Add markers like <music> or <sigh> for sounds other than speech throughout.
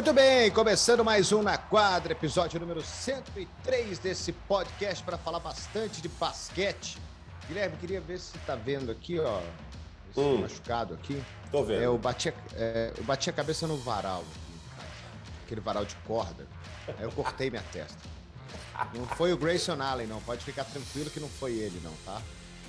Muito bem, começando mais um na quadra, episódio número 103 desse podcast para falar bastante de basquete. Guilherme, queria ver se tá vendo aqui, ó, esse hum. machucado aqui. Tô vendo. É, eu, bati a, é, eu bati a cabeça no varal aqui, aquele varal de corda. Aí eu cortei minha testa. Não foi o Grayson Allen, não. Pode ficar tranquilo que não foi ele, não, tá?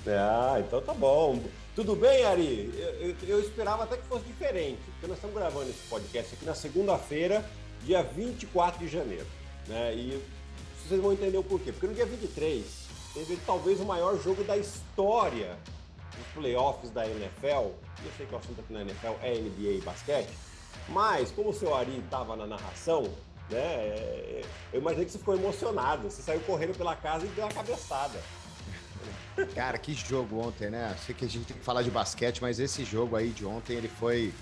Ah, então tá bom. Tudo bem, Ari? Eu, eu, eu, esperava até que fosse diferente, porque nós estamos gravando esse podcast aqui na segunda-feira, dia 24 de janeiro. Né? E vocês vão entender o porquê. Porque no dia 23 teve talvez o maior jogo da história dos playoffs da NFL. Eu sei que o assunto aqui na NFL é NBA e basquete, mas como o seu Ari estava na narração, né? É, eu imaginei que você ficou emocionado. Você saiu correndo pela casa e deu uma cabeçada. Cara, que jogo ontem, né? Sei que a gente tem que falar de basquete, mas esse jogo aí de ontem, ele foi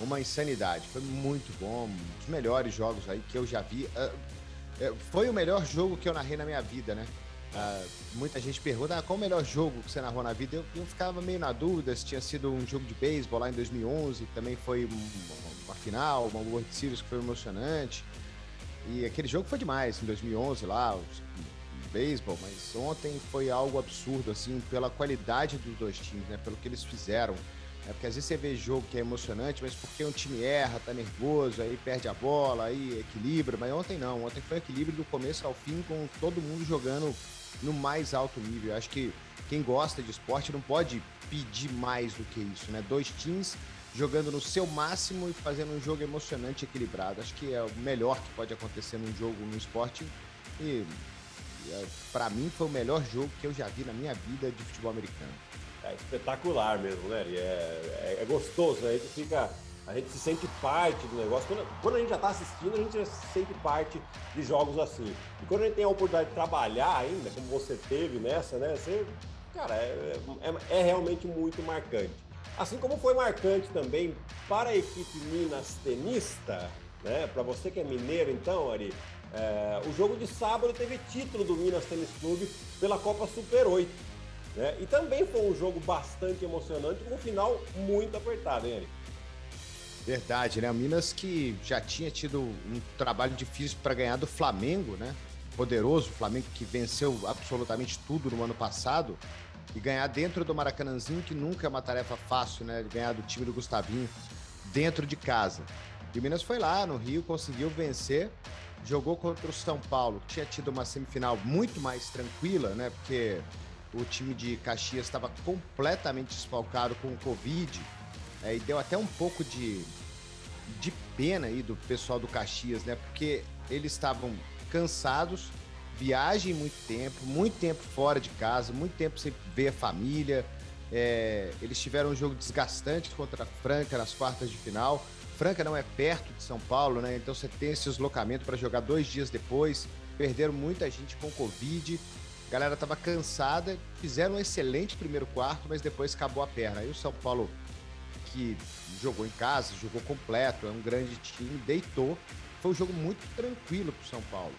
uma insanidade. Foi muito bom, um dos melhores jogos aí que eu já vi. Uh, foi o melhor jogo que eu narrei na minha vida, né? Uh, muita gente pergunta ah, qual o melhor jogo que você narrou na vida. Eu, eu ficava meio na dúvida se tinha sido um jogo de beisebol lá em 2011, também foi uma final, uma World Series que foi emocionante. E aquele jogo foi demais, em 2011 lá, beisebol, mas ontem foi algo absurdo, assim, pela qualidade dos dois times, né? Pelo que eles fizeram. É porque às vezes você vê jogo que é emocionante, mas porque um time erra, tá nervoso, aí perde a bola, aí equilibra. Mas ontem não, ontem foi equilíbrio do começo ao fim, com todo mundo jogando no mais alto nível. Eu acho que quem gosta de esporte não pode pedir mais do que isso, né? Dois times jogando no seu máximo e fazendo um jogo emocionante e equilibrado. Acho que é o melhor que pode acontecer num jogo, num esporte. E para mim foi o melhor jogo que eu já vi na minha vida de futebol americano. É espetacular mesmo, né? É, é, é gostoso, né? A gente fica. A gente se sente parte do negócio. Quando, quando a gente já está assistindo, a gente já se sente parte de jogos assim. E quando a gente tem a oportunidade de trabalhar ainda, como você teve nessa, né? Você, cara, é, é, é realmente muito marcante. Assim como foi marcante também para a equipe Minas Tenista, né? Para você que é mineiro, então, Ari, é, o jogo de sábado teve título do Minas Tênis Clube pela Copa Super 8. Né? E também foi um jogo bastante emocionante, com um final muito apertado, hein, Eric? Verdade, né? O Minas que já tinha tido um trabalho difícil para ganhar do Flamengo, né? Poderoso Flamengo que venceu absolutamente tudo no ano passado e ganhar dentro do Maracanãzinho, que nunca é uma tarefa fácil, né? Ganhar do time do Gustavinho dentro de casa. E o Minas foi lá no Rio, conseguiu vencer jogou contra o São Paulo, que tinha tido uma semifinal muito mais tranquila, né? Porque o time de Caxias estava completamente desfalcado com o Covid, é, e deu até um pouco de, de pena aí do pessoal do Caxias, né? Porque eles estavam cansados, viagem muito tempo, muito tempo fora de casa, muito tempo sem ver a família. É, eles tiveram um jogo desgastante contra a Franca nas quartas de final. Franca não é perto de São Paulo, né? Então você tem esse deslocamento para jogar dois dias depois. Perderam muita gente com Covid. A galera estava cansada, fizeram um excelente primeiro quarto, mas depois acabou a perna. Aí o São Paulo, que jogou em casa, jogou completo, é um grande time, deitou. Foi um jogo muito tranquilo para o São Paulo.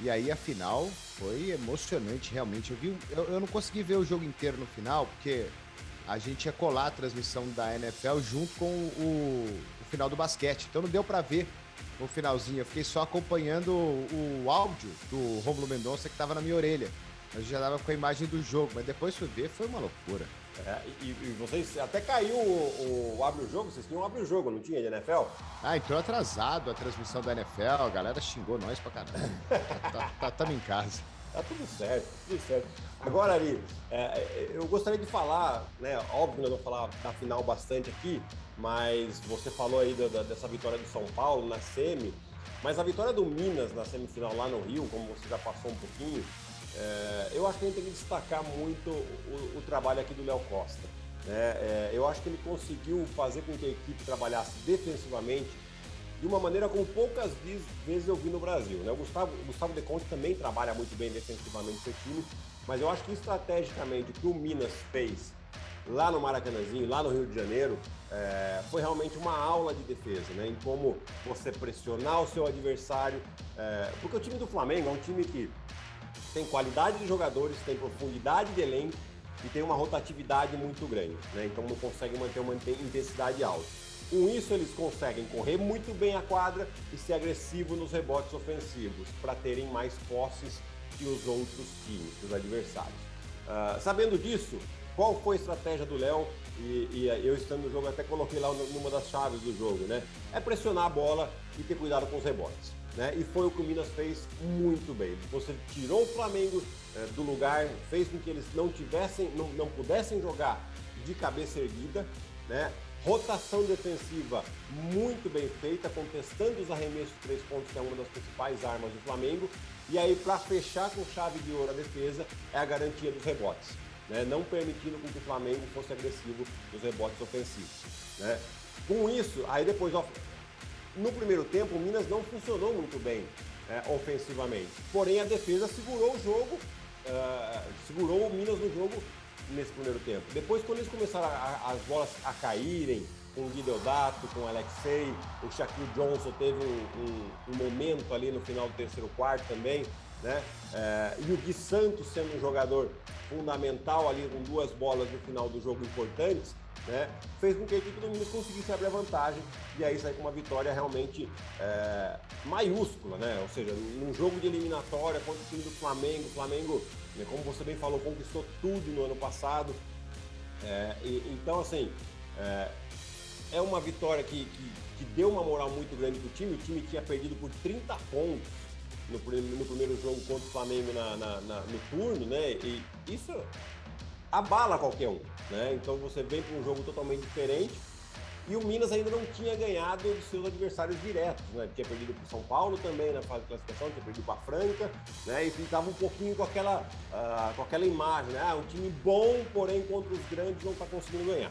E aí a final foi emocionante, realmente. Eu, vi, eu, eu não consegui ver o jogo inteiro no final, porque a gente ia colar a transmissão da NFL junto com o, o final do basquete. Então não deu para ver o finalzinho. Eu fiquei só acompanhando o, o áudio do Romulo Mendonça que estava na minha orelha. Eu já dava com a imagem do jogo, mas depois fui ver, foi uma loucura. É, e, e, vocês até caiu o, o Abre o Jogo, vocês tinham Abre o Jogo, não tinha de NFL? Ah, entrou atrasado a transmissão da NFL, a galera xingou nós pra caramba. tá, <laughs> tá, tá, tamo em casa. Tá tudo certo, tudo certo. Agora, Ari, é, é, eu gostaria de falar, né? Óbvio que nós vamos falar da final bastante aqui, mas você falou aí da, dessa vitória do São Paulo na semi, mas a vitória do Minas na semifinal lá no Rio, como você já passou um pouquinho, é, eu acho que a gente tem que destacar muito o, o trabalho aqui do Léo Costa. Né? É, eu acho que ele conseguiu fazer com que a equipe trabalhasse defensivamente de uma maneira como poucas vezes eu vi no Brasil. Né? O Gustavo, o Gustavo De Conte também trabalha muito bem defensivamente seu time, mas eu acho que estrategicamente o que o Minas fez lá no Maracanãzinho, lá no Rio de Janeiro, é, foi realmente uma aula de defesa, né? Em como você pressionar o seu adversário, é, porque o time do Flamengo é um time que tem qualidade de jogadores, tem profundidade de elenco e tem uma rotatividade muito grande, né? Então não consegue manter uma intensidade alta. Com isso, eles conseguem correr muito bem a quadra e ser agressivo nos rebotes ofensivos, para terem mais posses que os outros times, os adversários. Uh, sabendo disso, qual foi a estratégia do Léo? E, e, eu estando no jogo, até coloquei lá numa das chaves do jogo, né? É pressionar a bola e ter cuidado com os rebotes. Né? E foi o que o Minas fez muito bem. Você tirou o Flamengo é, do lugar, fez com que eles não tivessem, não, não pudessem jogar de cabeça erguida, né? Rotação defensiva muito bem feita, contestando os arremessos de três pontos, que é uma das principais armas do Flamengo. E aí, para fechar com chave de ouro a defesa, é a garantia dos rebotes. Né? Não permitindo que o Flamengo fosse agressivo nos rebotes ofensivos. Né? Com isso, aí depois, no primeiro tempo, o Minas não funcionou muito bem é, ofensivamente. Porém, a defesa segurou o jogo, uh, segurou o Minas no jogo nesse primeiro tempo. Depois, quando eles começaram a, as bolas a caírem, com o Guideodato, com o Alexei, o Shaquille Johnson teve um, um, um, momento ali no final do terceiro quarto também, né? É, e o Gui Santos sendo um jogador fundamental ali com duas bolas no final do jogo importantes, né? Fez com que a equipe do Minas conseguisse abrir a vantagem e aí sair com uma vitória realmente é, maiúscula, né? Ou seja, num jogo de eliminatória contra o time do Flamengo, o Flamengo né, como você bem falou, conquistou tudo no ano passado. É, e, então, assim, é, é uma vitória que, que, que, deu uma moral muito grande para o time. O time tinha perdido por 30 pontos no, no primeiro jogo contra o Flamengo na, na, na, no turno, né? E isso abala qualquer um, né? Então você vem para um jogo totalmente diferente e o Minas ainda não tinha ganhado dos seus adversários diretos, né? Tinha perdido para o São Paulo também na fase de classificação, tinha perdido para a Franca, né? E ficava um pouquinho com aquela, uh, com aquela imagem, né? Ah, um time bom, porém contra os grandes não está conseguindo ganhar.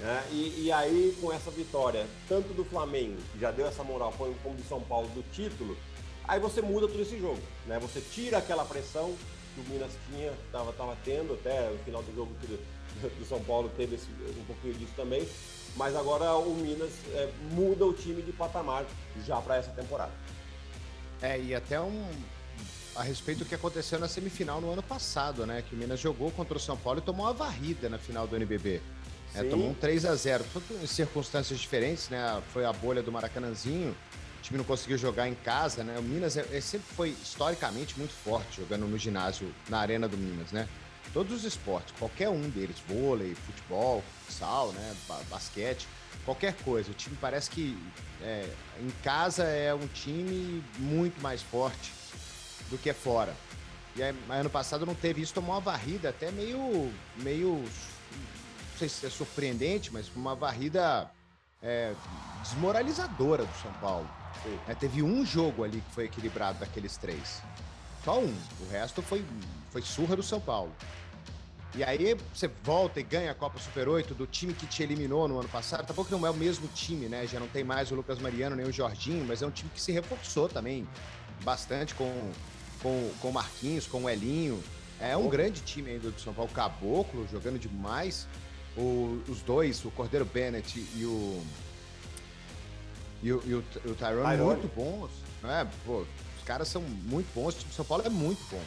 Né? E, e, aí, com essa vitória, tanto do Flamengo, que já deu essa moral, como do São Paulo do título, aí você muda todo esse jogo, né? Você tira aquela pressão que o Minas tinha, estava tava tendo até o final do jogo do, <laughs> do São Paulo teve esse, um pouquinho disso também, mas agora o Minas é, muda o time de patamar já para essa temporada. É, e até um. A respeito do que aconteceu na semifinal no ano passado, né? Que o Minas jogou contra o São Paulo e tomou uma varrida na final do NBB. É, tomou um 3 a 0 Tudo em circunstâncias diferentes, né? Foi a bolha do Maracanãzinho. O time não conseguiu jogar em casa, né? O Minas é, é, sempre foi historicamente muito forte jogando no ginásio, na arena do Minas, né? Todos os esportes, qualquer um deles, vôlei, futebol, futsal, né, basquete, qualquer coisa. O time parece que é, em casa é um time muito mais forte do que fora. E aí, ano passado não teve isso, tomou uma varrida até meio, meio, não sei se é surpreendente, mas uma varrida é, desmoralizadora do São Paulo. É, teve um jogo ali que foi equilibrado daqueles três. Só um. O resto foi, foi surra do São Paulo. E aí você volta e ganha a Copa Super 8 do time que te eliminou no ano passado. Tá bom que não é o mesmo time, né? Já não tem mais o Lucas Mariano nem o Jorginho, mas é um time que se reforçou também bastante com, com, com o Marquinhos, com o Elinho. É um grande time ainda do São Paulo. Caboclo jogando demais. O, os dois, o Cordeiro Bennett e o. E o, e o, o Tyrone, muito bons. Né? Pô, os caras são muito bons. O time do São Paulo é muito bom.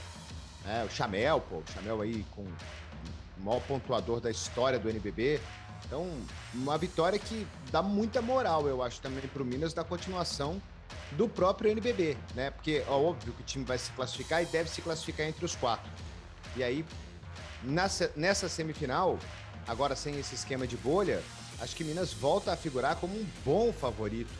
É, o Chamel, pô, o Chamel aí com o maior pontuador da história do NBB. Então, uma vitória que dá muita moral, eu acho, também para o Minas da continuação do próprio NBB, né? Porque é óbvio que o time vai se classificar e deve se classificar entre os quatro. E aí, nessa, nessa semifinal, agora sem esse esquema de bolha, acho que Minas volta a figurar como um bom favorito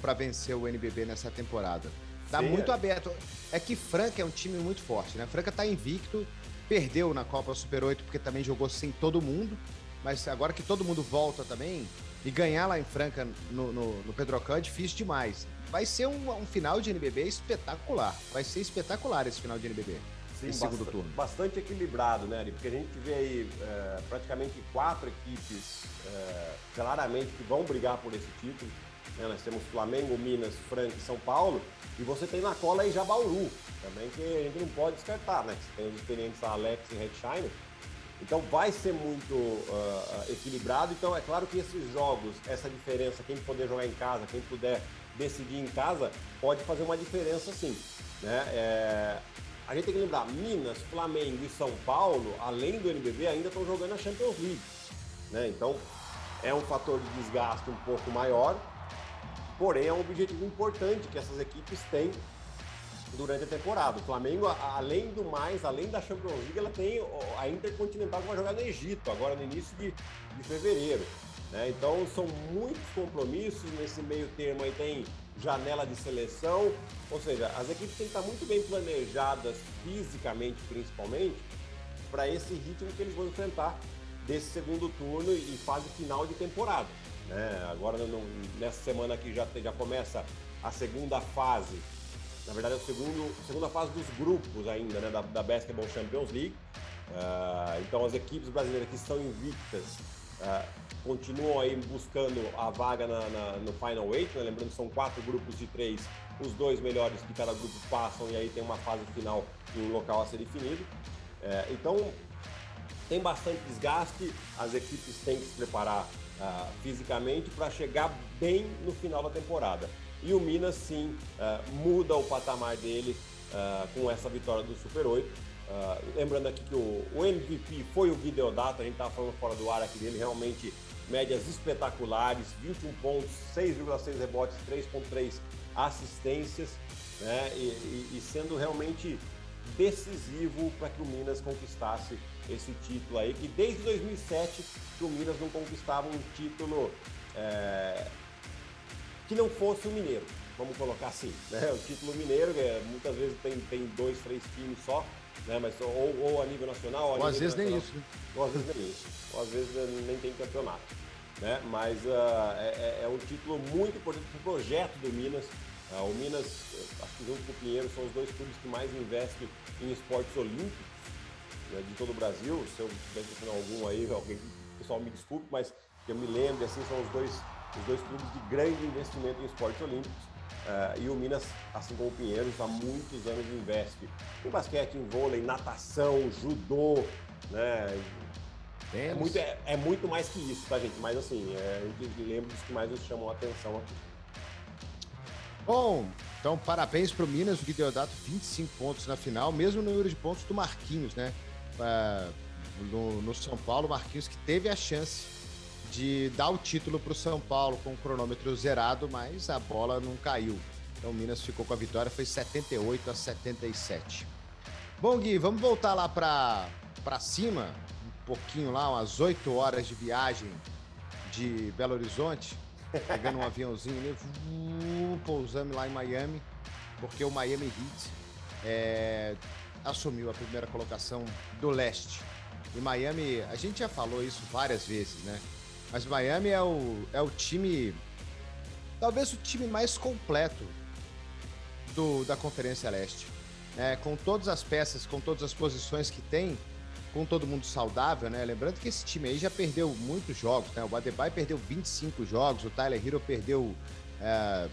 para vencer o NBB nessa temporada. Tá Sim, muito é. aberto. É que Franca é um time muito forte, né? Franca tá invicto, Perdeu na Copa Super 8 porque também jogou sem todo mundo. Mas agora que todo mundo volta também, e ganhar lá em Franca no, no, no Pedrocão é difícil demais. Vai ser um, um, final de NBB espetacular. Vai ser espetacular esse final de NBB. Sim, segundo bastante, turno. Bastante equilibrado, né, Ari? Porque a gente vê aí é, praticamente quatro equipes é, claramente que vão brigar por esse título. Né? Nós temos Flamengo, Minas, Franca e São Paulo. E você tem na cola aí Jabauru, também que a gente não pode descartar, né? Você tem os experientes Alex e Redshine. Então vai ser muito uh, equilibrado. Então é claro que esses jogos, essa diferença, quem poder jogar em casa, quem puder decidir em casa, pode fazer uma diferença sim. Né? É... A gente tem que lembrar, Minas, Flamengo e São Paulo, além do NBB, ainda estão jogando a Champions League. Né? Então é um fator de desgaste um pouco maior, porém é um objetivo importante que essas equipes têm durante a temporada. O Flamengo, além do mais, além da Champions League, ela tem a Intercontinental que vai jogar no Egito, agora no início de, de fevereiro. Né? Então são muitos compromissos, nesse meio termo aí tem janela de seleção, ou seja, as equipes têm que estar muito bem planejadas fisicamente principalmente para esse ritmo que eles vão enfrentar desse segundo turno e fase final de temporada. Né? Agora no, nessa semana aqui já, já começa a segunda fase, na verdade é a segundo, segunda fase dos grupos ainda né? da, da Basketball Champions League. Uh, então as equipes brasileiras que estão invictas uh, continuam aí buscando a vaga na, na, no Final Eight, né? lembrando que são quatro grupos de três, os dois melhores de cada grupo passam e aí tem uma fase final e um local a ser definido. Uh, então tem bastante desgaste, as equipes têm que se preparar uh, fisicamente para chegar bem no final da temporada. E o Minas, sim, uh, muda o patamar dele uh, com essa vitória do Super 8. lembrando aqui que o, o, MVP foi o Videodato, a gente estava falando fora do ar aqui dele, realmente médias espetaculares, 21 pontos, 6,6 rebotes, 3,3 assistências, né? E, e, e sendo realmente decisivo para que o Minas conquistasse esse título aí, que desde 2007 que o Minas não conquistava um título é, que não fosse o Mineiro, vamos colocar assim. Né? O título mineiro, é, muitas vezes tem, tem dois, três times só, né? Mas, ou, ou a nível nacional, ou, ou às vezes nem isso. Né? Ou às vezes nem isso. Ou às vezes eh, nem tem campeonato. Né? Mas uh, é, é, um título muito importante para o projeto do Minas. Uh, o Minas, acho que junto com o Pinheiro, são os dois clubes que mais investem em esportes olímpicos né, de todo o Brasil. Se eu estiver algum aí, alguém, pessoal me desculpe, mas que eu me lembre, assim, são os dois, os dois clubes de grande investimento em esportes olímpicos. Uh, e o Minas, assim como o Pinheiros, há muitos anos investe em basquete, em vôlei, natação, judô, né? É muito, é, é, muito mais que isso, tá, gente? Mas assim, é, a gente lembra dos que mais nos chamam a atenção aqui. Bom, então parabéns para o Minas, o Guideodato 25 pontos na final, mesmo número de pontos do Marquinhos, né? Uh, no, no, São Paulo, Marquinhos que teve a chance de dar o título para o São Paulo com o cronômetro zerado, mas a bola não caiu. Então o Minas ficou com a vitória, foi 78 a 77. Bom, Gui, vamos voltar lá para cima, um pouquinho lá, umas 8 horas de viagem de Belo Horizonte, pegando um <laughs> aviãozinho ali, pousando lá em Miami, porque o Miami Heat é, assumiu a primeira colocação do leste. E Miami, a gente já falou isso várias vezes, né? Mas Miami é o, é o time, talvez o time mais completo do, da Conferência Leste. É, com todas as peças, com todas as posições que tem, com todo mundo saudável, né? Lembrando que esse time aí já perdeu muitos jogos, né? O Adebayo perdeu 25 jogos, o Tyler Hero perdeu é,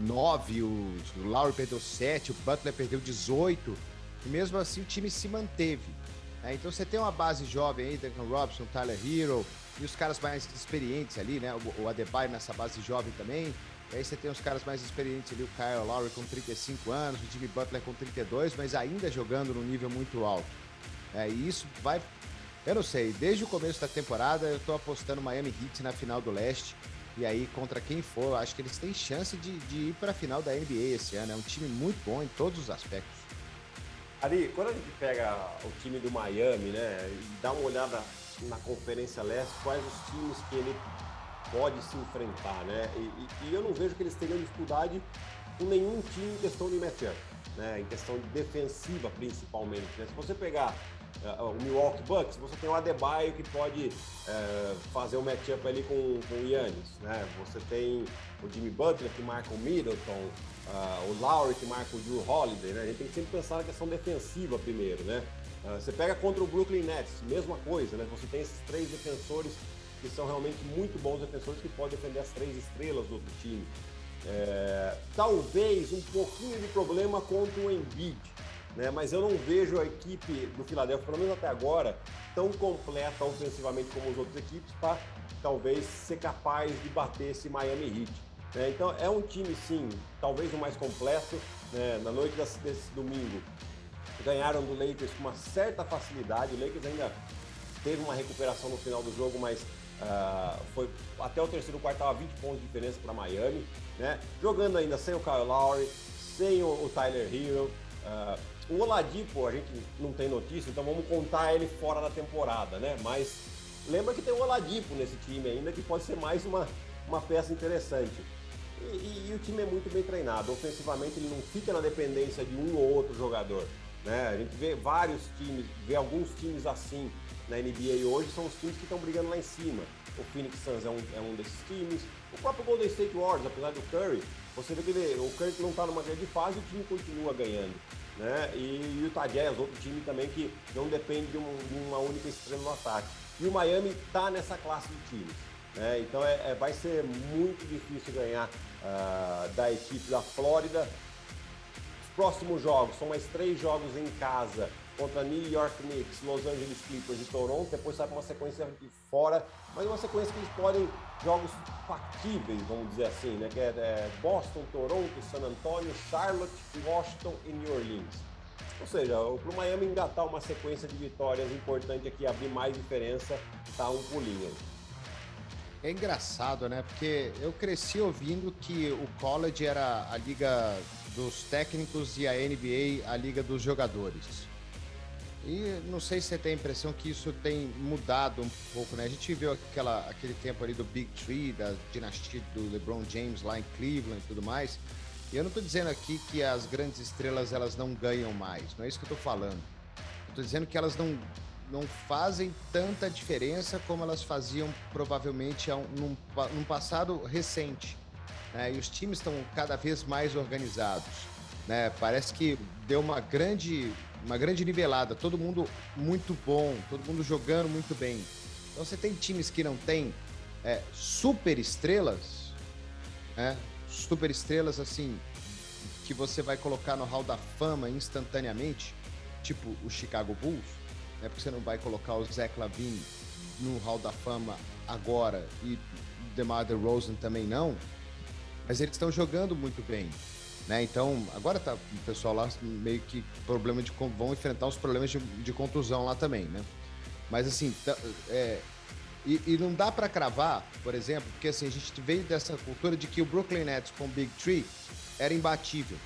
9, o Lowry perdeu 7, o Butler perdeu 18, e mesmo assim o time se manteve. É, então você tem uma base jovem aí, Duncan Robson, Tyler Hero, e os caras mais experientes ali, né? O, o Adebayo nessa base jovem também. E aí você tem os caras mais experientes ali, o Kyle Lowry com 35 anos, o Jimmy Butler com 32, mas ainda jogando no nível muito alto. É, e isso vai. Eu não sei, desde o começo da temporada eu tô apostando Miami Heat na final do leste. E aí, contra quem for, acho que eles têm chance de, de ir para a final da NBA esse ano. É um time muito bom em todos os aspectos. Ari, quando a gente pega o time do Miami, né, e dá uma olhada na Conferência Leste, quais os times que ele pode se enfrentar, né? E, e, e eu não vejo que eles tenham dificuldade com nenhum time em questão de matchup, né? Em questão de defensiva, principalmente. Né? Se você pegar o Milwaukee Bucks, você tem o Adebayo que pode uh, fazer um matchup ali com, com o Yannis, né? Você tem o Jimmy Butler que marca o Middleton, uh, o Lowry que marca o Drew Holiday, né? A gente tem que sempre pensar na questão defensiva primeiro, né? Uh, você pega contra o Brooklyn Nets, mesma coisa, né? Você tem esses três defensores que são realmente muito bons defensores que podem defender as três estrelas do outro time. É, talvez um pouquinho de problema contra o Embiid, né? mas eu não vejo a equipe do Philadelphia, pelo menos até agora, tão completa ofensivamente como as outras equipes para talvez ser capaz de bater esse Miami Heat. Né? Então é um time, sim, talvez o mais completo. Né? Na noite desse domingo, ganharam do Lakers com uma certa facilidade. O Lakers ainda teve uma recuperação no final do jogo, mas Uh, foi até o terceiro quarto estava 20 pontos de diferença para Miami, né? Jogando ainda sem o Kyle Lowry, sem o, o Tyler Hero. Uh, o Oladipo a gente não tem notícia, então vamos contar ele fora da temporada, né? Mas lembra que tem o Oladipo nesse time ainda, que pode ser mais uma, uma peça interessante. E, e, e, o time é muito bem treinado. Ofensivamente ele não fica na dependência de um ou outro jogador. Né? A gente vê vários times, vê alguns times assim na NBA hoje, são os times que estão brigando lá em cima. O Phoenix Suns é um, é um desses times. O próprio Golden State Warriors, apesar do Curry, você vê que ele, o Curry não está numa grande fase, o time continua ganhando. Né? E, o Jazz, outro time também que não depende de, um, de uma única estrela no ataque. E o Miami está nessa classe de times. Né? Então é, é, vai ser muito difícil ganhar uh, da equipe da Flórida. Os próximos jogos são mais três jogos em casa contra New York Knicks, Los Angeles Clippers e Toronto. Depois sai para uma sequência de fora, mas uma sequência que eles podem jogos factíveis, vamos dizer assim, né? Que é, é Boston, Toronto, San Antonio, Charlotte, Washington e New Orleans. Ou seja, para o Miami engatar uma sequência de vitórias importante aqui, abrir mais diferença, tá um pulinho. É engraçado, né? Porque eu cresci ouvindo que o college era a liga dos técnicos e a NBA a liga dos jogadores. E não sei se você tem a impressão que isso tem mudado um pouco, né? A gente viu aquela, aquele tempo ali do Big Tree, da dinastia do LeBron James lá em Cleveland e tudo mais. E eu não estou dizendo aqui que as grandes estrelas elas não ganham mais, não é isso que eu estou falando. Estou dizendo que elas não, não fazem tanta diferença como elas faziam provavelmente num, num passado recente. Né? E os times estão cada vez mais organizados. Né? Parece que deu uma grande uma grande nivelada, todo mundo muito bom, todo mundo jogando muito bem. Então você tem times que não tem é, super estrelas, né? super estrelas assim, que você vai colocar no hall da fama instantaneamente, tipo o Chicago Bulls, né? porque você não vai colocar o Zach Lavine no hall da fama agora e DeMar DeRozan também não, mas eles estão jogando muito bem. Né? Então, agora tá o pessoal lá meio que problema de vão enfrentar os problemas de, de contusão lá também, né? Mas assim, tá, é, e, e, não dá para cravar, por exemplo, porque assim a gente veio dessa cultura de que o Brooklyn Nets com o Big Tree era imbatível,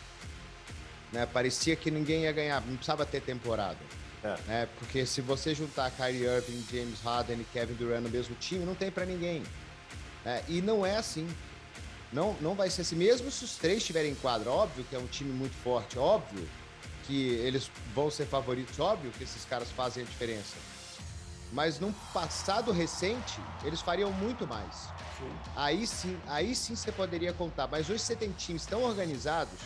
né? Parecia que ninguém ia ganhar, não precisava ter temporada. É. Né? Porque se você juntar Kyrie Irving, James Harden e Kevin Durant no mesmo time, não tem para ninguém. É, e não é assim. Não, não vai ser assim. Mesmo se os três estiverem em quadra, óbvio que é um time muito forte, óbvio que eles vão ser favoritos, óbvio que esses caras fazem a diferença. Mas num passado recente, eles fariam muito mais. Sim. Aí sim, aí sim você poderia contar. Mas hoje você tem times tão organizados,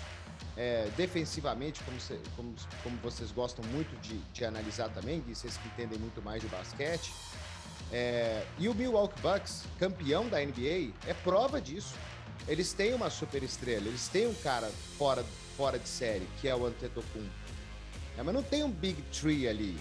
é, defensivamente, como, como, como, vocês gostam muito de, de analisar também, e vocês que entendem muito mais de basquete. É, e o Milwaukee Bucks, campeão da NBA, é prova disso. Eles têm uma super estrela, eles têm um cara fora, fora de série, que é o Antetokounmpo. É, mas não tem um Big Tree ali,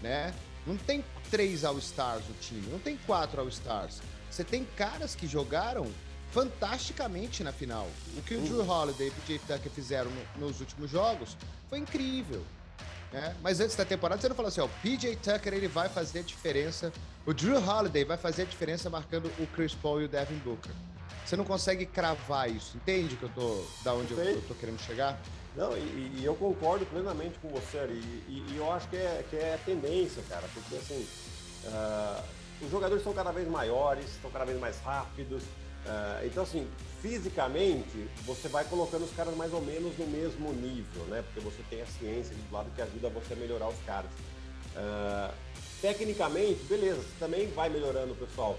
né? Não tem três All-Stars no time, não tem quatro All-Stars. Você tem caras que jogaram fantasticamente na final. O que o Drew uhum. Holiday e o PJ Tucker fizeram no, nos últimos jogos foi incrível. Né? Mas antes da temporada você não falou assim, ó, o PJ Tucker ele vai fazer a diferença, o Drew Holiday vai fazer a diferença marcando o Chris Paul e o Devin Booker. Você não consegue cravar isso, entende que eu tô da onde eu, eu tô querendo chegar? Não, e, e, eu concordo plenamente com você, e, e, e, eu acho que é, que é tendência, cara, porque assim, uh, os jogadores estão cada vez maiores, estão cada vez mais rápidos, uh, então assim, fisicamente, você vai colocando os caras mais ou menos no mesmo nível, né? Porque você tem a ciência do lado que ajuda você a melhorar os caras. Uh, tecnicamente, beleza, você também vai melhorando, pessoal.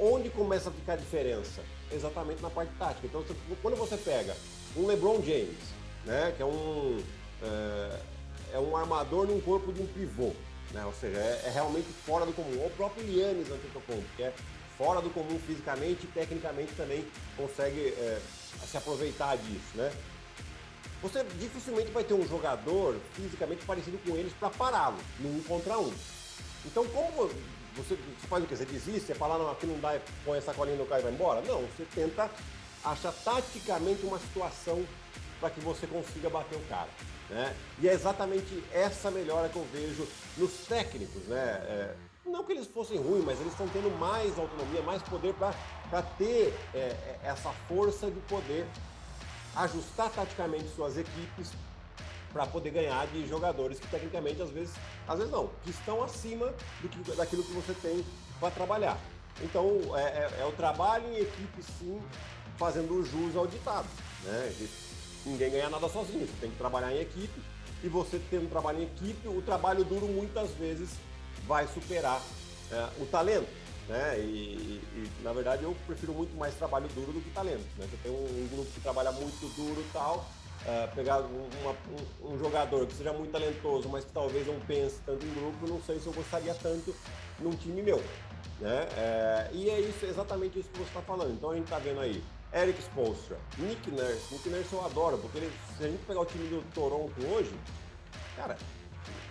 Onde começa a ficar a diferença? exatamente na parte tática. Então, você, quando você pega um LeBron James, né, que é um, é, é, um armador num corpo de um pivô, né, ou seja, é, é realmente fora do comum. Ou o próprio Yannis Antetokounmpo, que é fora do comum fisicamente e tecnicamente também consegue é, se aproveitar disso, né? Você dificilmente vai ter um jogador fisicamente parecido com eles para pará-lo no um contra um. Então, como você, você faz o quê? Você desiste? Você fala, não, aqui não dá, põe essa colinha no carro e vai embora? Não, você tenta achar taticamente uma situação para que você consiga bater o cara. Né? E é exatamente essa melhora que eu vejo nos técnicos. Né? É, não que eles fossem ruins, mas eles estão tendo mais autonomia, mais poder para ter é, é, essa força de poder ajustar taticamente suas equipes para poder ganhar de jogadores que tecnicamente às vezes, às vezes não, que estão acima do que, daquilo que você tem para trabalhar. Então é, é, é, o trabalho em equipe sim, fazendo jus ao ditado, né? ninguém ganha nada sozinho, você tem que trabalhar em equipe e você tendo trabalho em equipe, o trabalho duro muitas vezes vai superar é, o talento. Né? E, e, na verdade eu prefiro muito mais trabalho duro do que talento. Né? Você tem um, um grupo que trabalha muito duro e tal, uh, pegar uma, um, um, jogador que seja muito talentoso, mas que talvez não pense tanto em grupo, não sei se eu gostaria tanto num time meu. Né? É, e é isso, exatamente isso que você está falando. Então a gente está vendo aí Eric Spolstra, Nick Nurse. Nick Nurse eu adoro, porque ele, se a gente pegar o time do Toronto hoje, cara,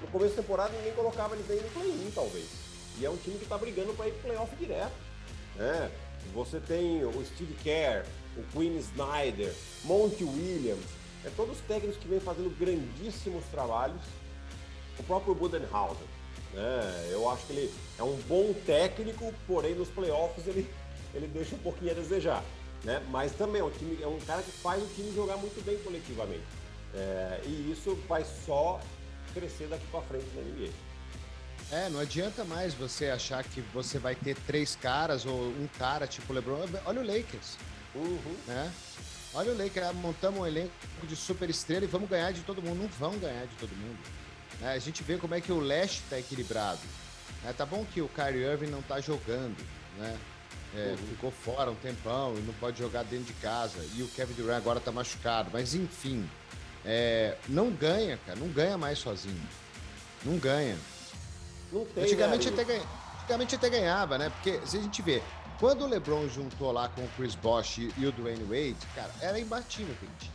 no começo da temporada ninguém colocava eles nem no play-in, talvez. E é um time que está brigando para ir para playoff direto. Né? Você tem o Steve Kerr, o Quinn Snyder, Monty Williams, é todos os técnicos que vêm fazendo grandíssimos trabalhos. O próprio Budenhauser. Né? Eu acho que ele é um bom técnico, porém nos playoffs ele, ele deixa um pouquinho a desejar. Né? Mas também é um, time, é um cara que faz o time jogar muito bem coletivamente. É, e isso vai só crescer daqui para frente na NBA. É, não adianta mais você achar que você vai ter três caras ou um cara tipo LeBron. Olha o Lakers. Uhum. Né? Olha o Lakers, montamos um elenco de super estrela e vamos ganhar de todo mundo. Não vão ganhar de todo mundo. Né? A gente vê como é que o leste está equilibrado. É, tá bom que o Kyrie Irving não está jogando, né? É, uhum. Ficou fora um tempão e não pode jogar dentro de casa. E o Kevin Durant agora está machucado. Mas enfim, é, não ganha, cara. Não ganha mais sozinho. Não ganha. Não tem, antigamente, né, até ganha, antigamente até ganhava, né? Porque se a gente vê, quando o LeBron juntou lá com o Chris Bosh e, o Dwayne Wade, cara, era imbatível, gente.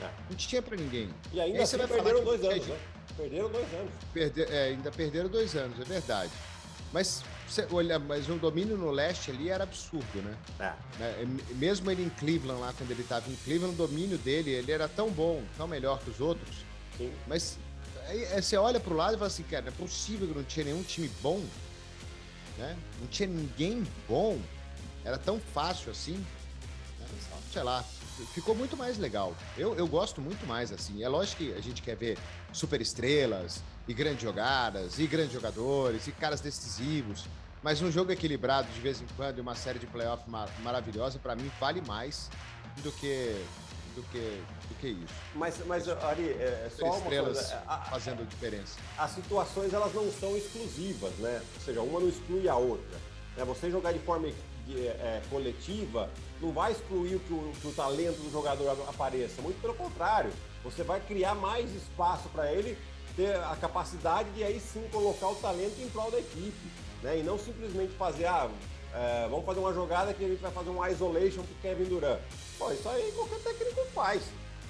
É. Não tinha pra ninguém. E ainda e assim perderam dois anos, né? Perderam dois anos. Perder, é, ainda perderam dois anos, é verdade. Mas você olha, mas o domínio no leste ali era absurdo, né? É. é mesmo ele em Cleveland lá, quando ele estava em Cleveland, o domínio dele, ele era tão bom, tão melhor que os outros. Sim. Mas Aí, aí você olha pro lado e fala assim, cara, não é possível que não tinha nenhum time bom, né? Não tinha ninguém bom. Era tão fácil assim. Né? Sei lá, ficou muito mais legal. Eu, eu gosto muito mais assim. É lógico que a gente quer ver super estrelas e grandes jogadas e grandes jogadores e caras decisivos. Mas um jogo equilibrado de vez em quando e uma série de playoff mar maravilhosa, para mim, vale mais do que do que, do que isso. Mas, mas Ari, é, é só uma coisa. É, a, fazendo diferença. As situações elas não são exclusivas, né? Ou seja, uma não exclui a outra. Né? Você jogar de forma é, coletiva não vai excluir que o, que o talento do jogador apareça. Muito pelo contrário, você vai criar mais espaço para ele ter a capacidade de aí sim colocar o talento em prol da equipe. Né? E não simplesmente fazer, ah, é, vamos fazer uma jogada que a gente vai fazer um isolation pro Kevin Durant. Pô, isso aí qualquer técnico faz.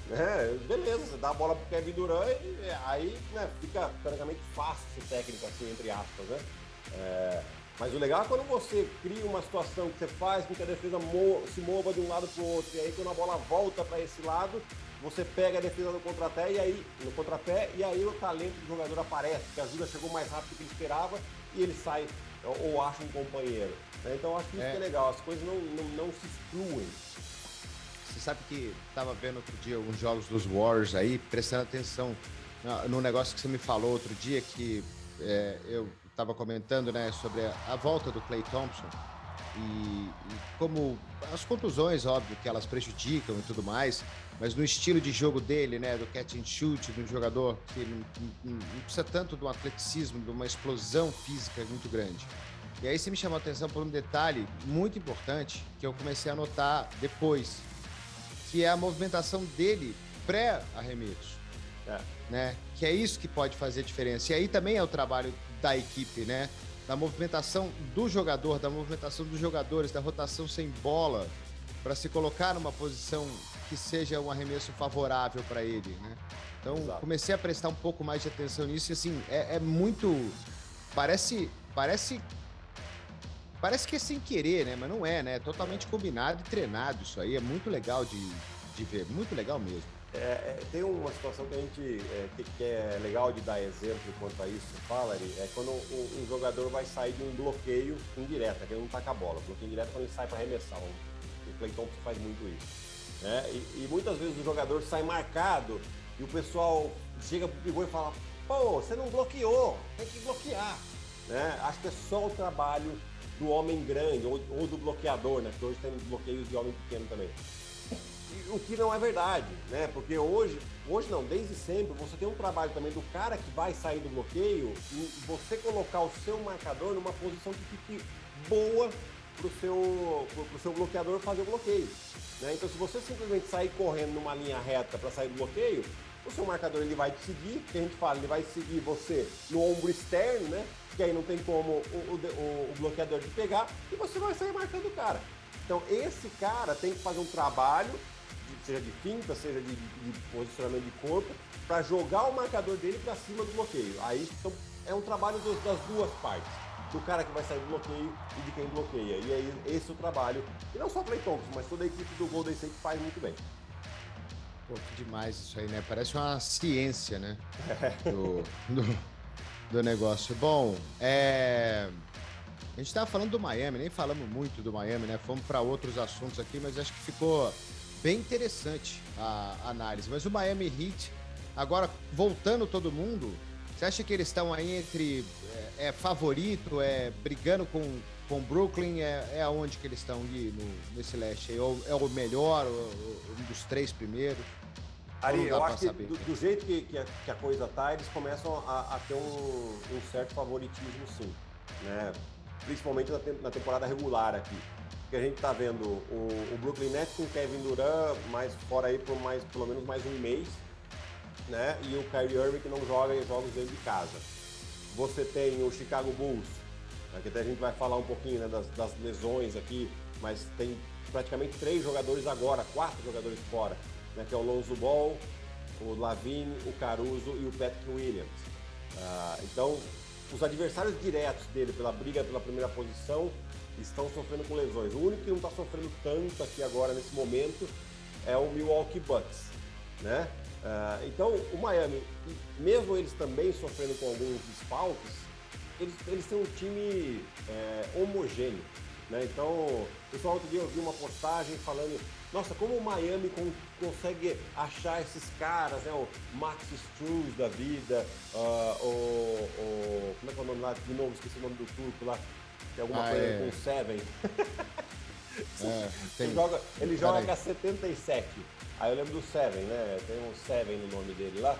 Né? Beleza, você dá a bola pro Kevin Durant e é, aí né, fica praticamente fácil esse técnico, assim, entre aspas, né? É, mas o legal é quando você cria uma situação que você faz com que a defesa mo se mova de um lado para o outro, e aí quando a bola volta para esse lado, você pega a defesa no contrapé e aí no contrapé e aí o talento do jogador aparece, que a ajuda chegou mais rápido do que ele esperava e ele sai ou acha um companheiro. Né? Então eu acho que isso é. que é legal, as coisas não, não, não se excluem. Você sabe que estava vendo outro dia alguns jogos dos Warriors aí, prestando atenção no negócio que você me falou outro dia, que é, eu estava comentando né, sobre a, a, volta do Clay Thompson e, e, como as contusões, óbvio, que elas prejudicam e tudo mais, mas no estilo de jogo dele, né, do catch and shoot, de um jogador que não, não, não precisa tanto de um atleticismo, de uma explosão física muito grande. E aí você me chamou a atenção por um detalhe muito importante que eu comecei a notar depois, que é a movimentação dele pré-arremesso. É. Né? Que é isso que pode fazer diferença. E aí também é o trabalho da equipe, né? Da movimentação do jogador, da movimentação dos jogadores, da rotação sem bola, para se colocar numa posição que seja um arremesso favorável para ele, né? Então Exato. comecei a prestar um pouco mais de atenção nisso e assim, é, é muito. Parece. Parece Parece que é sem querer, né? Mas não é, né? É totalmente combinado e treinado isso aí. É muito legal de, de ver, muito legal mesmo. É, é, tem uma situação que a gente é, que, que, é legal de dar exemplo quanto a isso, fala, é quando um, um, jogador vai sair de um bloqueio indireto, que ele não taca a bola. Bloqueio indireto é quando ele sai para arremessar. O Thompson faz muito isso. Né? E, e, muitas vezes o jogador sai marcado e o pessoal chega pro pivô e fala: pô, você não bloqueou, tem que bloquear. Né? Acho que é só o trabalho do homem grande ou, ou do bloqueador, né? Porque hoje tem bloqueios de homem pequeno também o que não é verdade, né? Porque hoje, hoje não, desde sempre, você tem um trabalho também do cara que vai sair do bloqueio e você colocar o seu marcador numa posição que fique boa para o seu, pro seu bloqueador fazer o bloqueio. Né? Então, se você simplesmente sair correndo numa linha reta para sair do bloqueio, o seu marcador ele vai te seguir, que a gente fala, ele vai seguir você no ombro externo, né? Que aí não tem como o, o, o bloqueador te pegar, e você vai sair marcando o cara. Então, esse cara tem que fazer um trabalho seja de finta, seja de, de posicionamento de corpo, para jogar o marcador dele para cima do bloqueio. Aí então, é um trabalho dos, das duas partes. Do cara que vai sair do bloqueio e de quem bloqueia. E aí esse é o trabalho. E não só o Clay Thompson, mas toda a equipe do Golden State faz muito bem. Pô, que demais isso aí, né? Parece uma ciência, né? <laughs> Do, do, do negócio. Bom, é... A gente estava falando do Miami, nem falamos muito do Miami, né? Fomos para outros assuntos aqui, mas acho que ficou bem interessante a análise. Mas o Miami Heat, agora voltando todo mundo, você acha que eles estão aí entre é, é favorito, é brigando com com Brooklyn é, é aonde que eles estão ali no, nesse leste? É o, é o melhor, o, um dos três primeiros? Ari, eu acho que do, do, jeito que, que, a, que, a, coisa tá, eles começam a, a ter um, um, certo favoritismo, sim. Né? Principalmente na, te, na temporada regular aqui que a gente está vendo o, o, Brooklyn Nets com Kevin Durant mais fora aí por mais pelo menos mais um mês, né? E o Kyrie Irving que não joga em jogos dentro de casa. Você tem o Chicago Bulls, que até a gente vai falar um pouquinho né, das, das, lesões aqui, mas tem praticamente três jogadores agora, quatro jogadores fora, né? Que é o Lonzo Ball, o Lavine, o Caruso e o Patrick Williams. Uh, então, os adversários diretos dele pela briga pela primeira posição estão sofrendo com lesões. O único que não está sofrendo tanto aqui agora nesse momento é o Milwaukee Bucks, né? Uh, então o Miami, mesmo eles também sofrendo com alguns desfalques, eles, eles têm um time é, homogêneo, né? Então, pessoal, outro dia eu vi uma postagem falando, nossa, como o Miami con consegue achar esses caras, né? O Max Struz da vida, uh, o, o, como é que é o nome lá? De novo, esqueci o nome do turco lá, tem alguma ah, coisa é. com Seven. <laughs> é, tem... Ele joga, ele joga com a 77. Aí eu lembro do Seven, né? Tem um Seven no nome dele lá.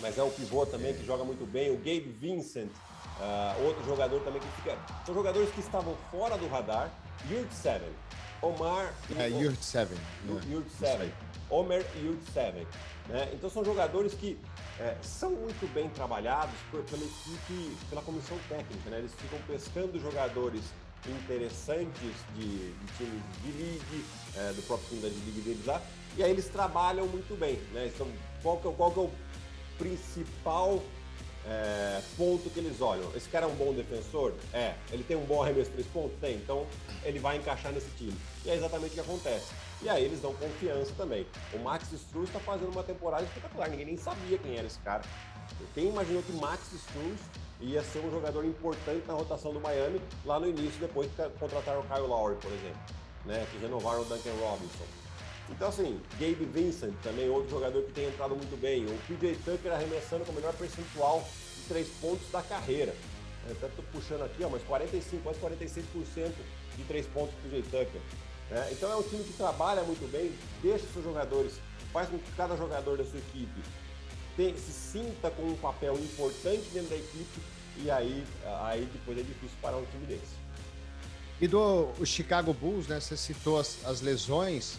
Mas é um pivô também é. que joga muito bem. O Gabe Vincent, uh, outro jogador também que fica. São jogadores que estavam fora do radar. Yurt Seven. Omar. É, Yurt Seven. Yurt Seven. Omer Yurt Seven. Né? Então são jogadores que é, são muito bem trabalhados por, pela equipe, pela comissão técnica, né? Eles ficam pescando jogadores interessantes de, de times de league, é, do próprio time da league deles lá, e aí eles trabalham muito bem, né? Então, qual que, é, qual que é o principal é, ponto que eles olham? Esse cara é um bom defensor? É. Ele tem um bom arremesso três pontos? Tem. Então, ele vai encaixar nesse time. E é exatamente o que acontece. E aí eles dão confiança também. O Max Struz está fazendo uma temporada espetacular. Ninguém nem sabia quem era esse cara. Quem imaginou que Max Struz ia ser um jogador importante na rotação do Miami lá no início, depois que contrataram o Kyle Lowry, por exemplo, né? Que renovaram o Duncan Robinson. Então, assim, Gabe Vincent também, outro jogador que tem entrado muito bem. O PJ Tucker arremessando com o melhor percentual de três pontos da carreira. Eu até tô puxando aqui, ó, mas 45, quase 46% de três pontos pro PJ Tucker. É, então é um time que trabalha muito bem, deixa seus jogadores, faz com que cada jogador da sua equipe tem, se sinta com um papel importante dentro da equipe e aí, aí depois é difícil parar um time desse. E do Chicago Bulls, né? Você citou as, as lesões.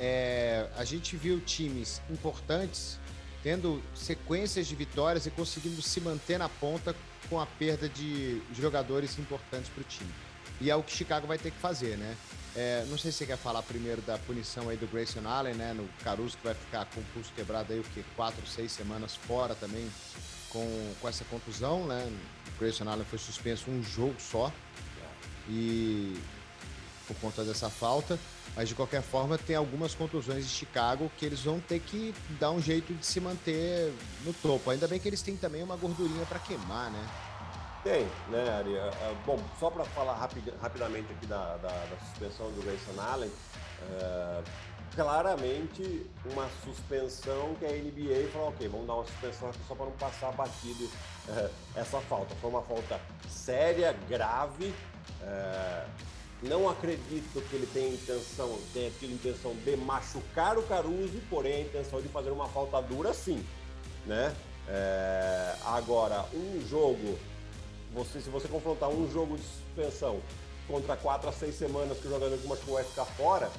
É, a gente viu times importantes tendo sequências de vitórias e conseguindo se manter na ponta com a perda de jogadores importantes para o time. E é o que Chicago vai ter que fazer, né? É, não sei se você quer falar primeiro da punição aí do Grayson Allen, né? No Caruso que vai ficar com o pulso quebrado aí o que quatro, seis semanas fora também com, com essa contusão, né? O Grayson Allen foi suspenso um jogo só e por conta dessa falta. Mas de qualquer forma, tem algumas contusões de Chicago que eles vão ter que dar um jeito de se manter no topo. Ainda bem que eles têm também uma gordurinha para queimar, né? Tem, né, Ari? É, é, bom, só para falar rapid, rapidamente aqui da, da, da, suspensão do Grayson Allen, é, claramente uma suspensão que a NBA falou, ok, vamos dar uma suspensão aqui só para não passar batido essa falta. Foi uma falta séria, grave. Não acredito que ele tenha intenção, tenha tido intenção de machucar o Caruso, porém a intenção de fazer uma falta dura, sim, né? É, agora, um jogo você, se você confrontar um jogo de suspensão contra quatro a seis semanas que o jogador que machucou vai ficar fora,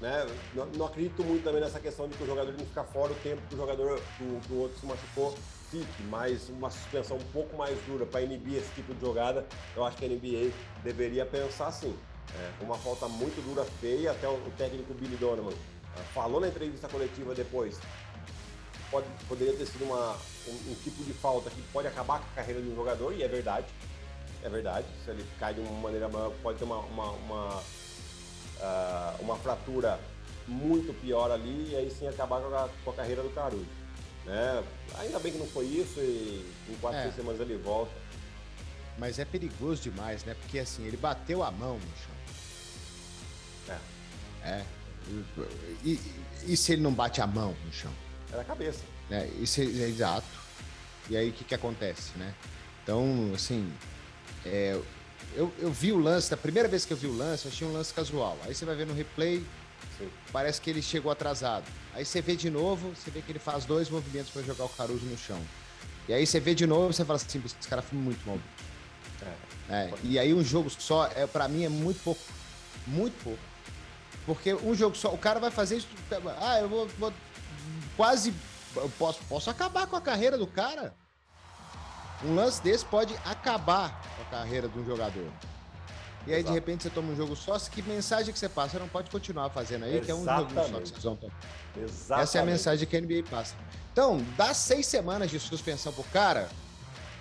né? Não, não, acredito muito também nessa questão de que o jogador que ficar fora o tempo que o jogador, que o outro se machucou, fique, mas uma suspensão um pouco mais dura para inibir esse tipo de jogada, eu acho que a NBA deveria pensar assim. É, uma falta muito dura, feia, até o, técnico Billy Donovan uh, falou na entrevista coletiva depois pode, poderia ter sido uma, um, um, tipo de falta que pode acabar com a carreira de um jogador, e é verdade. É verdade. Se ele cai de uma maneira maior, pode ter uma, uma, uma, uh, uma fratura muito pior ali, e aí sim acabar com a, com a carreira do Caruso. Né? Ainda bem que não foi isso, e em quatro, é. seis semanas ele volta. Mas é perigoso demais, né? Porque assim, ele bateu a mão no chão. É. É. E, e, e se ele não bate a mão no chão? Era a cabeça. É, isso é, é exato. E aí o que, que acontece, né? Então, assim, é, eu, eu vi o lance, da primeira vez que eu vi o lance, eu achei um lance casual. Aí você vai ver no replay, Sim. parece que ele chegou atrasado. Aí você vê de novo, você vê que ele faz dois movimentos para jogar o Caruso no chão. E aí você vê de novo, você fala assim, esse cara foi muito mal. É. É, e aí um jogo só, é, para mim, é muito pouco. Muito pouco. Porque um jogo só, o cara vai fazer isso. Ah, eu vou, vou quase. Eu posso, posso acabar com a carreira do cara. Um lance desse pode acabar com a carreira de um jogador. E aí, Exato. de repente, você toma um jogo só. Que mensagem que você passa? Você não pode continuar fazendo aí, Exatamente. que é um jogo só que vocês vão tomar. Exatamente. Essa é a mensagem que a NBA passa. Então, dá seis semanas de suspensão pro cara,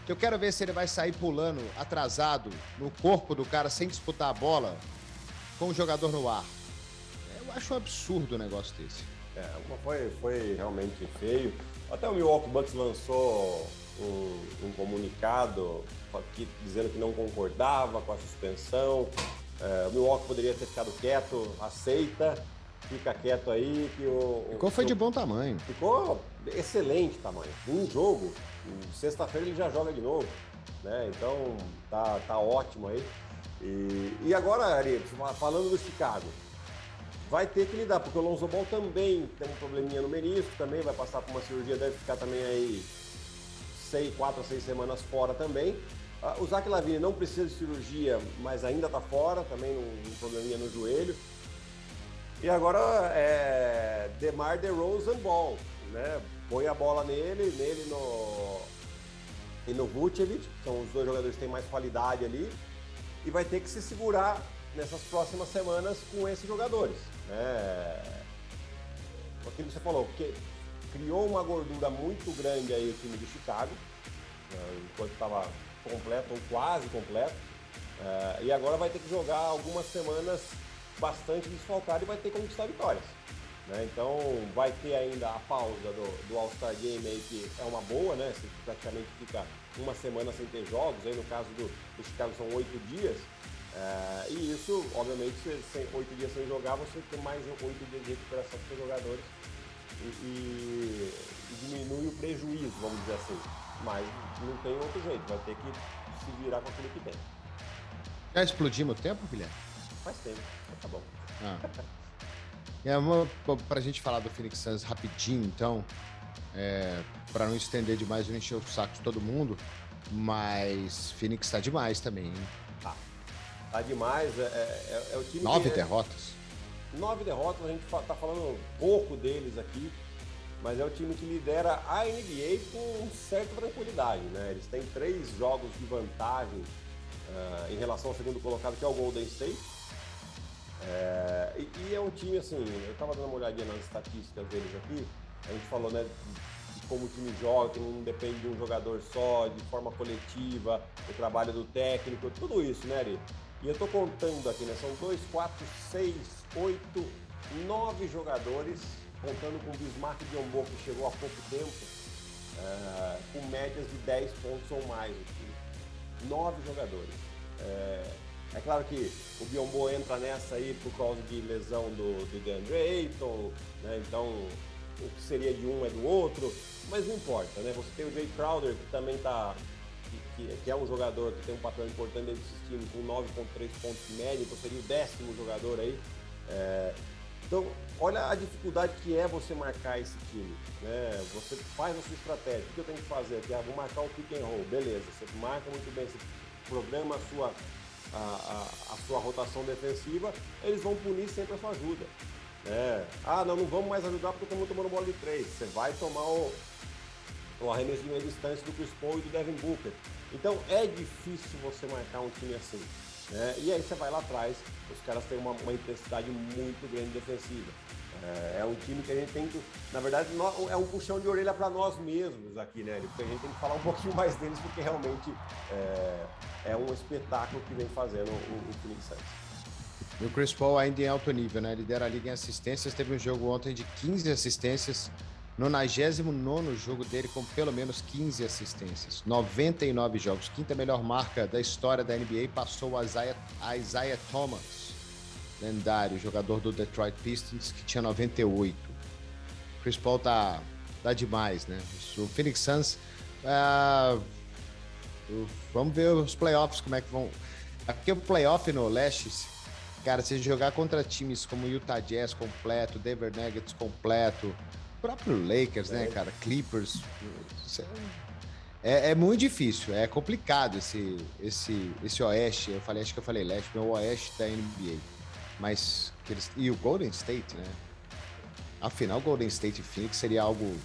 que eu quero ver se ele vai sair pulando atrasado no corpo do cara sem disputar a bola com o jogador no ar. Eu acho um absurdo o negócio desse. É, foi, foi realmente feio. Até o Milwaukee Bucks lançou um, um comunicado aqui, dizendo que não concordava com a suspensão. É, o Milwaukee poderia ter ficado quieto, aceita, fica quieto aí que o. Ficou foi de bom tamanho. Ficou excelente tamanho. Um jogo, sexta-feira ele já joga de novo. Né? Então tá, tá ótimo aí. E, e agora, Ari, falando do Chicago, vai ter que lidar, porque o Lonzo Ball também tem um probleminha no menisco, também vai passar por uma cirurgia, deve ficar também aí seis, quatro a seis semanas fora também. Uh, o Zach Lavine não precisa de cirurgia, mas ainda está fora, também um, probleminha no joelho. E agora é Demar DeRozan Ball, né? Põe a bola nele, nele no e no Vucevic, são os dois jogadores que têm mais qualidade ali, e vai ter que se segurar nessas próximas semanas com esses jogadores. É... Aquilo que você falou, porque criou uma gordura muito grande aí o time de Chicago, né, enquanto estava completo ou quase completo. É, e agora vai ter que jogar algumas semanas bastante desfalcado e vai ter que conquistar vitórias. Né? Então vai ter ainda a pausa do, do All-Star Game aí, que é uma boa, né? Você praticamente fica uma semana sem ter jogos, aí no caso do, do Chicago são oito dias. É, e isso, obviamente, oito dias sem jogar, você tem mais oito dias de recuperação para os jogadores e, e, e, diminui o prejuízo, vamos dizer assim. Mas não tem outro jeito, vai ter que se virar com aquilo que tem. Já explodimos o tempo, Guilherme? Faz tempo, tá bom. Ah. É uma, pra gente falar do Phoenix Suns rapidinho, então, é, para não estender demais e encher o saco de todo mundo, mas Phoenix tá demais também, hein? Tá demais. É, é, é o time Nove derrotas. Nove derrotas, a gente tá falando pouco deles aqui, mas é o time que lidera a NBA com certa tranquilidade, né? Eles têm três jogos de vantagem uh, em relação ao segundo colocado, que é o Golden State. É, e, e, é um time assim, eu tava dando uma olhadinha nas estatísticas deles aqui, a gente falou, né, de como o time joga, que não depende de um jogador só, de forma coletiva, o trabalho do técnico, tudo isso, né, Ari? E eu estou contando aqui, né? São 2, 4, 6, 8, 9 jogadores, contando com o Bismarck Biombo, que chegou há pouco tempo, é, com médias de 10 pontos ou mais. Aqui. 9 jogadores. É, é, claro que o Biombo entra nessa aí por causa de lesão do, do DeAndre Ayton, né? Então o que seria de um é do outro, mas não importa, né? Você tem o Jay Crowder, que também está que, que, é um jogador que tem um papel importante dentro desse time, com 9,3 pontos de média, então seria o décimo jogador aí. É, então, olha a dificuldade que é você marcar esse time. Né? Você faz a sua estratégia. O que eu tenho que fazer? Ah, vou marcar o pick and roll. Beleza, você marca muito bem, você programa a sua, a, a, a sua rotação defensiva, eles vão punir sempre a sua ajuda. É. Ah, não, não vamos mais ajudar porque estamos tomando bola de três. Você vai tomar o, o arremesso de meia distância do Chris Paul e do Devin Booker. Então é difícil você marcar um time assim. Né? E aí você vai lá atrás, os caras têm uma, uma intensidade muito grande defensiva. É, é, um time que a gente tem que, na verdade, é um puxão de orelha para nós mesmos aqui, né? Porque a gente tem que falar um <laughs> pouquinho mais deles, porque realmente é, é um espetáculo que vem fazendo o, o Phoenix Suns. E o Chris Paul ainda em alto nível, né? Lidera a liga em assistências. Teve um jogo ontem de 15 assistências, 99 jogo dele com pelo menos 15 assistências. 99 jogos. Quinta melhor marca da história da NBA passou a Isaiah, Isaiah Thomas, lendário jogador do Detroit Pistons, que tinha 98. Chris Paul tá, tá demais, né? O Phoenix Suns. Uh, vamos ver os playoffs, como é que vão. Porque o playoff no leste, cara, se jogar contra times como Utah Jazz completo, Denver Nuggets completo, próprio Lakers, né, cara? Clippers. É, é, muito difícil, é complicado esse, esse, esse oeste. Eu falei, acho que eu falei leste, meu oeste da NBA. Mas. Eles, e o Golden State, né? Afinal, Golden State e Phoenix seria algo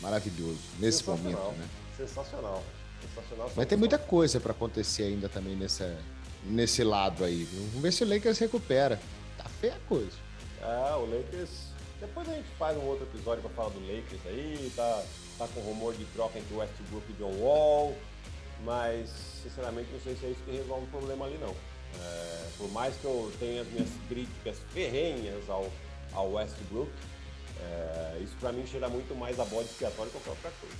maravilhoso nesse momento, né? Sensacional. Sensacional. Mas tem muita coisa para acontecer ainda também nessa, nesse lado aí. Vamos ver se o Lakers recupera. Tá feia a coisa. É, o Lakers depois a gente faz um outro episódio para falar do Lakers aí, tá, tá com rumor de troca entre Westbrook e John Wall, mas sinceramente não sei se é isso que resolve o problema ali não. É, por mais que eu tenha as minhas críticas ferrenhas ao, ao Westbrook, é, isso para mim cheira muito mais a bode expiatório que qualquer outra coisa.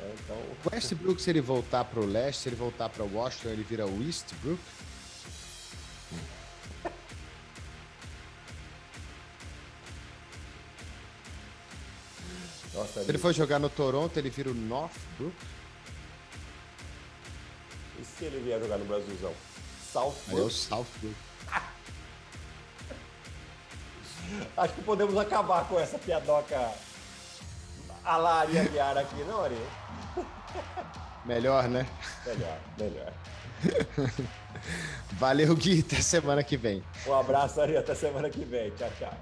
É, então... Westbrook, se ele voltar para o leste, se ele voltar para Washington, ele vira o Nossa, se ele for jogar no Toronto, ele vira o Northbrook. E se ele vier jogar no Brasilzão? Southbrook. É o Southbrook. <laughs> Acho que podemos acabar com essa piadoca a la Ari Aguiar aqui, não, Ari? <laughs> Melhor, né? Melhor, melhor. <laughs> Valeu, Gui. Até semana que vem. Um abraço, Ari. Até semana que vem. Tchau, tchau.